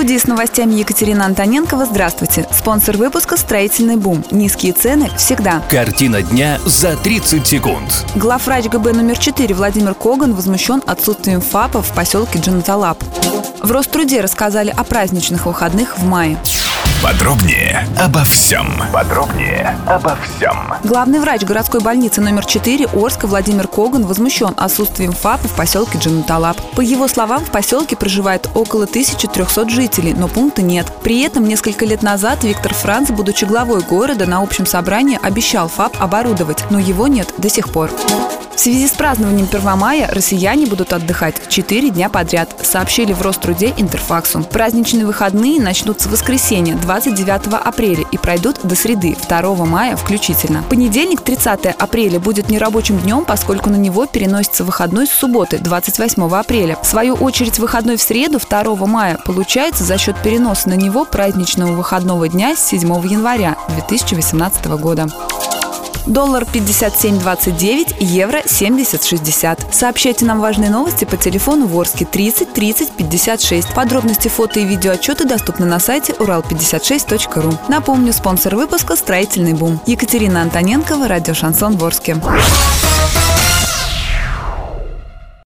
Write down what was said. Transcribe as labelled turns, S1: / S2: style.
S1: Студии с новостями Екатерина Антоненкова. Здравствуйте. Спонсор выпуска «Строительный бум». Низкие цены всегда.
S2: Картина дня за 30 секунд.
S1: Главврач ГБ номер 4 Владимир Коган возмущен отсутствием ФАПа в поселке Джанаталап. В Роструде рассказали о праздничных выходных в мае.
S3: Подробнее обо всем. Подробнее обо всем.
S1: Главный врач городской больницы номер 4 Орска Владимир Коган возмущен отсутствием ФАПа в поселке Джанаталап. По его словам, в поселке проживает около 1300 жителей, но пункта нет. При этом несколько лет назад Виктор Франц, будучи главой города, на общем собрании обещал ФАП оборудовать, но его нет до сих пор. В связи с празднованием 1 мая россияне будут отдыхать 4 дня подряд, сообщили в Роструде Интерфаксу. Праздничные выходные начнутся в воскресенье 29 апреля и пройдут до среды 2 мая включительно. Понедельник 30 апреля будет нерабочим днем, поскольку на него переносится выходной с субботы 28 апреля. В свою очередь выходной в среду 2 мая получается за счет переноса на него праздничного выходного дня с 7 января 2018 года. Доллар 57.29, евро 70.60. Сообщайте нам важные новости по телефону Ворске 30 30 56. Подробности фото и видеоотчеты доступны на сайте урал56.ру. Напомню, спонсор выпуска «Строительный бум». Екатерина Антоненкова, радио «Шансон Ворске».